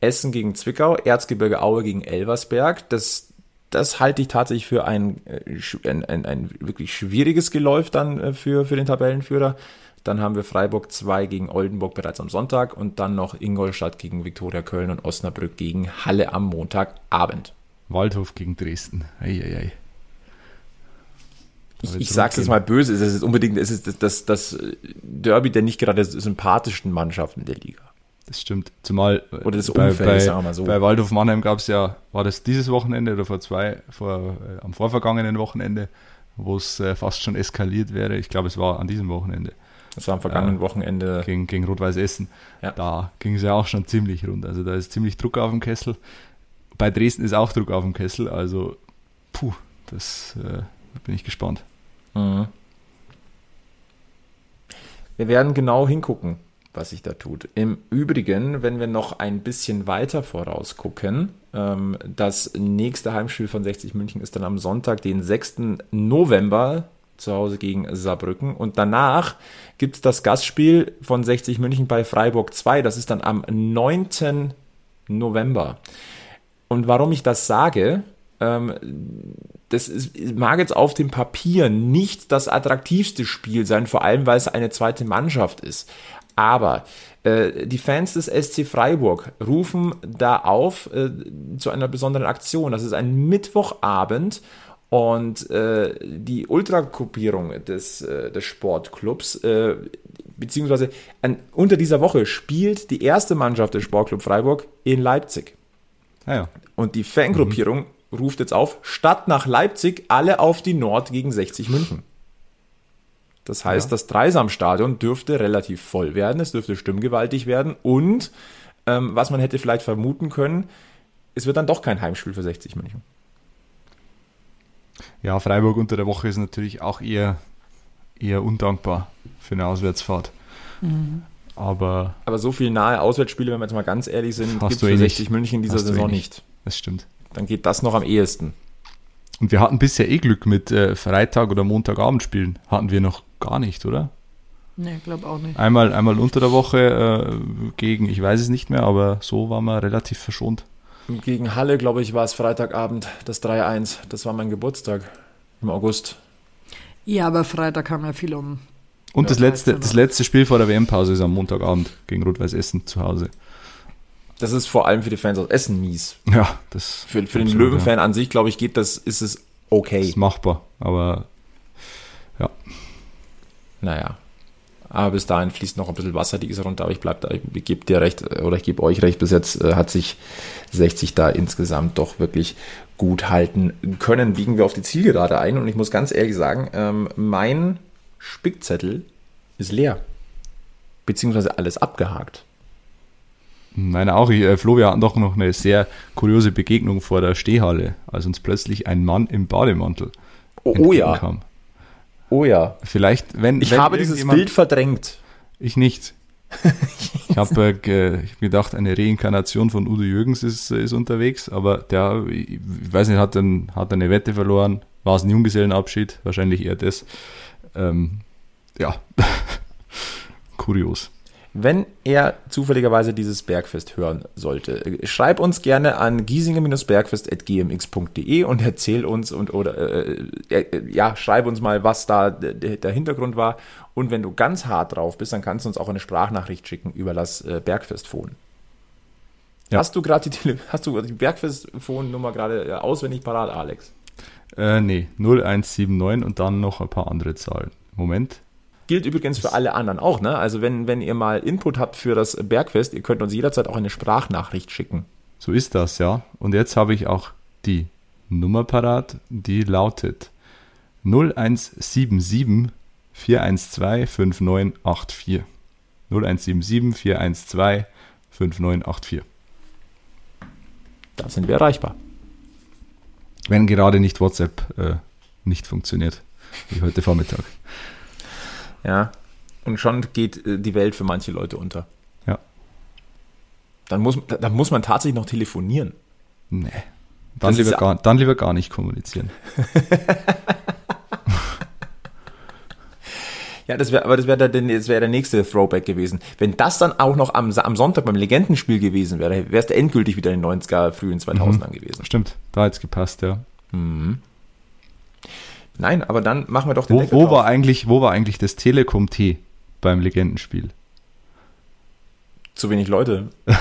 Essen gegen Zwickau, Erzgebirge Aue gegen Elversberg. Das, das halte ich tatsächlich für ein, äh, ein, ein, ein wirklich schwieriges Geläuf dann äh, für, für den Tabellenführer. Dann haben wir Freiburg 2 gegen Oldenburg bereits am Sonntag und dann noch Ingolstadt gegen Viktoria Köln und Osnabrück gegen Halle am Montagabend. Waldhof gegen Dresden. Eieiei. Ich, wird's ich sag's jetzt rund mal böse, es ist unbedingt, es ist das, das, das Derby der nicht gerade sympathischsten Mannschaften der Liga. Das stimmt. Zumal äh, Oder das bei, Umfeld, bei, sagen wir mal so. bei Waldhof Mannheim gab es ja, war das dieses Wochenende oder vor zwei, vor, äh, am vorvergangenen Wochenende, wo es äh, fast schon eskaliert wäre. Ich glaube, es war an diesem Wochenende Das war am vergangenen Ja. Wochenende. gegen, gegen Rot-Weiß Essen. Ja. Da ging es ja auch schon ziemlich rund. Also da ist ziemlich Druck auf dem Kessel. Bei Dresden ist auch Druck auf dem Kessel. Also, puh, das äh, bin ich gespannt. Mhm. Wir werden genau hingucken, was sich da tut. Im Übrigen, wenn wir noch ein bisschen weiter vorausgucken, ähm, das nächste Heimspiel von 60 München ist dann am Sonntag, den 6. November zu Hause gegen Saarbrücken. Und danach gibt es das Gastspiel von 60 München bei Freiburg 2. Das ist dann am 9. November. Und warum ich das sage, das ist, mag jetzt auf dem Papier nicht das attraktivste Spiel sein, vor allem weil es eine zweite Mannschaft ist. Aber äh, die Fans des SC Freiburg rufen da auf äh, zu einer besonderen Aktion. Das ist ein Mittwochabend und äh, die Ultragruppierung des, äh, des Sportclubs, äh, beziehungsweise an, unter dieser Woche spielt die erste Mannschaft des Sportclub Freiburg in Leipzig. Ah ja, Und die Fangruppierung ruft jetzt auf, statt nach Leipzig alle auf die Nord gegen 60 München. Das heißt, Ja. das Dreisamstadion dürfte relativ voll werden, es dürfte stimmgewaltig werden und ähm, was man hätte vielleicht vermuten können, es wird dann doch kein Heimspiel für 60 München. Ja, Freiburg unter der Woche ist natürlich auch eher, eher undankbar für eine Auswärtsfahrt. aber Aber so viel nahe Auswärtsspiele, wenn wir jetzt mal ganz ehrlich sind, Hast gibt du für eh 60 nicht. München in dieser eh Saison nicht. nicht. das stimmt. Dann geht das noch am ehesten. Und wir hatten bisher eh Glück mit äh, Freitag- oder Montagabendspielen. Hatten wir noch gar nicht, oder? Nee, glaube auch nicht. Einmal, einmal unter der Woche äh, gegen, ich weiß es nicht mehr, aber so waren wir relativ verschont. Gegen Halle, glaube ich, war es Freitagabend, das 3-1. Das war mein Geburtstag im August. Ja, aber Freitag haben ja viel um. Und Ja, das, letzte, 13. das letzte Spiel vor der WM-Pause ist am Montagabend gegen Rot-Weiß Essen zu Hause. Das ist vor allem für die Fans aus Essen mies. Ja, das Für, für den Löwenfan an sich, glaube ich, geht das, ist es okay. ist machbar. Aber Naja. Aber bis dahin fließt noch ein bisschen Wasser die Isar runter, aber ich bleib da, ich gebe dir recht, äh, oder ich gebe euch recht, bis jetzt äh, hat sich 60 da insgesamt doch wirklich gut halten können. Biegen wir auf die Zielgerade ein und ich muss ganz ehrlich sagen, ähm, mein Spickzettel ist leer. Beziehungsweise alles abgehakt. Nein, auch. Ich, äh, Flo, wir hatten doch noch eine sehr kuriose Begegnung vor der Stehhalle, als uns plötzlich ein Mann im Bademantel Oh, oh ja, entgegenkam. oh ja. Vielleicht, wenn Ich wenn habe dieses Bild verdrängt. Ich nicht. Ich habe äh, hab gedacht, eine Reinkarnation von Udo Jürgens ist, ist unterwegs, aber der, ich weiß nicht, hat, dann, hat eine Wette verloren, war es ein Junggesellenabschied, wahrscheinlich eher das. Ähm, ja, kurios. Wenn er zufälligerweise dieses Bergfest hören sollte, äh, schreib uns gerne an giesinger-bergfest.gmx.de und erzähl uns und oder äh, äh, ja, schreib uns mal, was da der, der Hintergrund war. Und wenn du ganz hart drauf bist, dann kannst du uns auch eine Sprachnachricht schicken über das äh, Bergfest-Phone. Ja. Hast du gerade die, Tele- hast du die Bergfest-Phone-Nummer gerade äh, auswendig parat, Alex? Äh, nee, 0179 und dann noch ein paar andere Zahlen. Moment. Gilt übrigens für alle anderen auch, ne? Also wenn, wenn ihr mal Input habt für das Bergfest, ihr könnt uns jederzeit auch eine Sprachnachricht schicken. So ist das, ja. Und jetzt habe ich auch die Nummer parat, die lautet 0177 412 5984. 0177 412 5984. Da sind wir erreichbar. Wenn gerade nicht WhatsApp äh, nicht funktioniert, wie heute Vormittag. Ja. Und schon geht äh, die Welt für manche Leute unter. Ja. Dann muss, dann muss man tatsächlich noch telefonieren. Nee. Dann Das lieber, gar, dann lieber gar nicht kommunizieren. Ja, das wäre, aber das wäre der, das wäre der nächste Throwback gewesen. Wenn das dann auch noch am, am Sonntag beim Legendenspiel gewesen wäre, wäre es endgültig wieder in den 90er, frühen 2000ern gewesen. Stimmt, da hat's gepasst, ja. Nein, aber dann machen wir doch den Wo, Deckel wo, drauf. war eigentlich, wo war eigentlich das Telekom T beim Legendenspiel? Zu wenig Leute.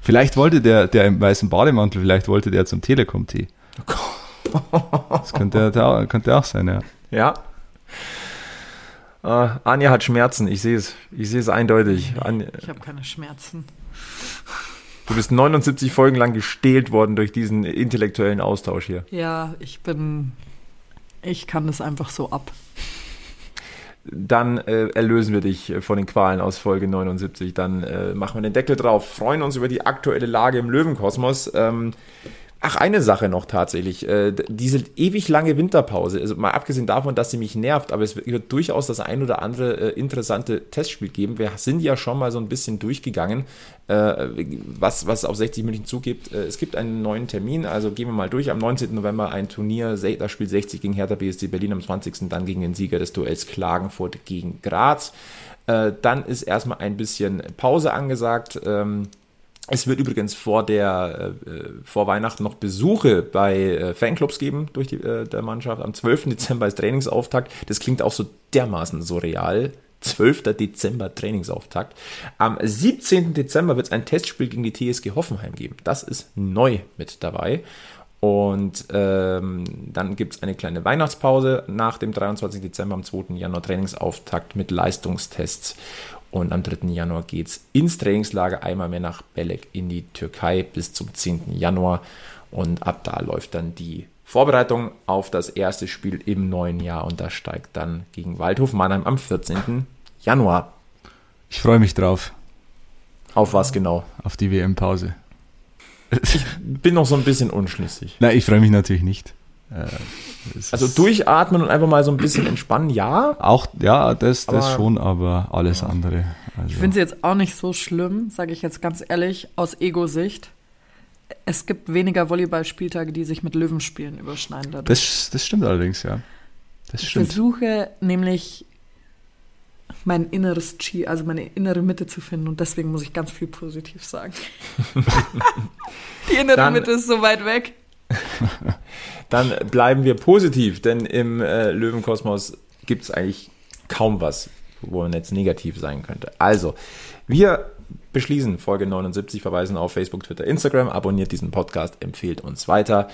Vielleicht wollte der, der im weißen Bademantel, vielleicht wollte der zum Telekom T. Das könnte, könnte auch sein, ja. Ja. Äh, Anja hat Schmerzen, ich sehe es. Ich sehe es eindeutig. Anja, Ich habe keine Schmerzen. Du bist 79 Folgen lang gestählt worden durch diesen intellektuellen Austausch hier. Ja, ich bin. Ich kann das einfach so ab. Dann äh, erlösen wir dich äh, von den Qualen aus Folge 79. Dann äh, machen wir den Deckel drauf. Freuen uns über die aktuelle Lage im Löwenkosmos. Ähm, ach, eine Sache noch tatsächlich. Äh, diese ewig lange Winterpause, also mal abgesehen davon, dass sie mich nervt, aber es wird, durchaus das ein oder andere äh, interessante Testspiel geben. Wir sind ja schon mal so ein bisschen durchgegangen, äh, was, was auf 60 München zugibt. Es gibt einen neuen Termin, also gehen wir mal durch. Am 19. November ein Turnier, Se- da spielt 60 gegen Hertha BSC Berlin, am 20. dann gegen den Sieger des Duells Klagenfurt gegen Graz. Dann ist erstmal ein bisschen Pause angesagt. Ähm, es wird übrigens vor der äh, vor Weihnachten noch Besuche bei äh, Fanclubs geben durch die äh, der Mannschaft. Am 12. Dezember ist Trainingsauftakt. Das klingt auch so dermaßen surreal. 12. Dezember Trainingsauftakt. Am 17. Dezember wird es ein Testspiel gegen die TSG Hoffenheim geben. Das ist neu mit dabei. Und ähm, dann gibt es eine kleine Weihnachtspause nach dem 23. Dezember, am 2. Januar Trainingsauftakt mit Leistungstests. Und am 3. Januar geht es ins Trainingslager einmal mehr nach Belek in die Türkei bis zum 10. Januar. Und ab da läuft dann die Vorbereitung auf das erste Spiel im neuen Jahr. Und das steigt dann gegen Waldhof Mannheim am 14. Januar. Ich freue mich drauf, Auf was genau? auf die WM-Pause. Bin noch so ein bisschen unschlüssig. Nein, ich freue mich natürlich nicht. Äh, also durchatmen und einfach mal so ein bisschen entspannen, ja. Auch, ja, das, das Aber- schon, aber alles andere. Also, Ich finde sie jetzt auch nicht so schlimm, sage ich jetzt ganz ehrlich, aus Ego-Sicht. Es gibt weniger Volleyballspieltage, die sich mit Löwenspielen überschneiden. Dadurch. das, das stimmt allerdings, ja. Das ich stimmt. versuche nämlich mein inneres Chi, also meine innere Mitte zu finden und deswegen muss ich ganz viel positiv sagen. Die innere Dann- Mitte ist so weit weg. Dann bleiben wir positiv, denn im äh, Löwenkosmos gibt es eigentlich kaum was, wo man jetzt negativ sein könnte. Also, wir beschließen Folge 79, verweisen auf Facebook, Twitter, Instagram, abonniert diesen Podcast, empfehlt uns weiter.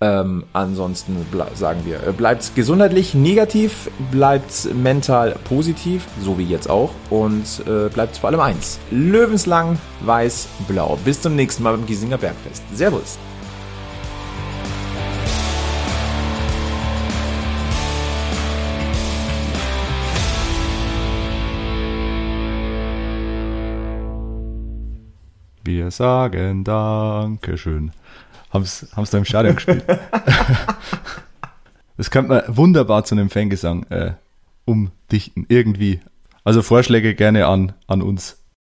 Ähm, ansonsten sagen wir, äh, bleibt gesundheitlich negativ, bleibt mental positiv, so wie jetzt auch, und äh, bleibt vor allem eins: Löwenslang, weiß, blau. Bis zum nächsten Mal beim Giesinger Bergfest. Servus. Wir sagen Dankeschön. Haben's, haben's da im Stadion gespielt. das könnte man wunderbar zu einem Fangesang äh, umdichten, irgendwie. Also Vorschläge gerne an, an uns.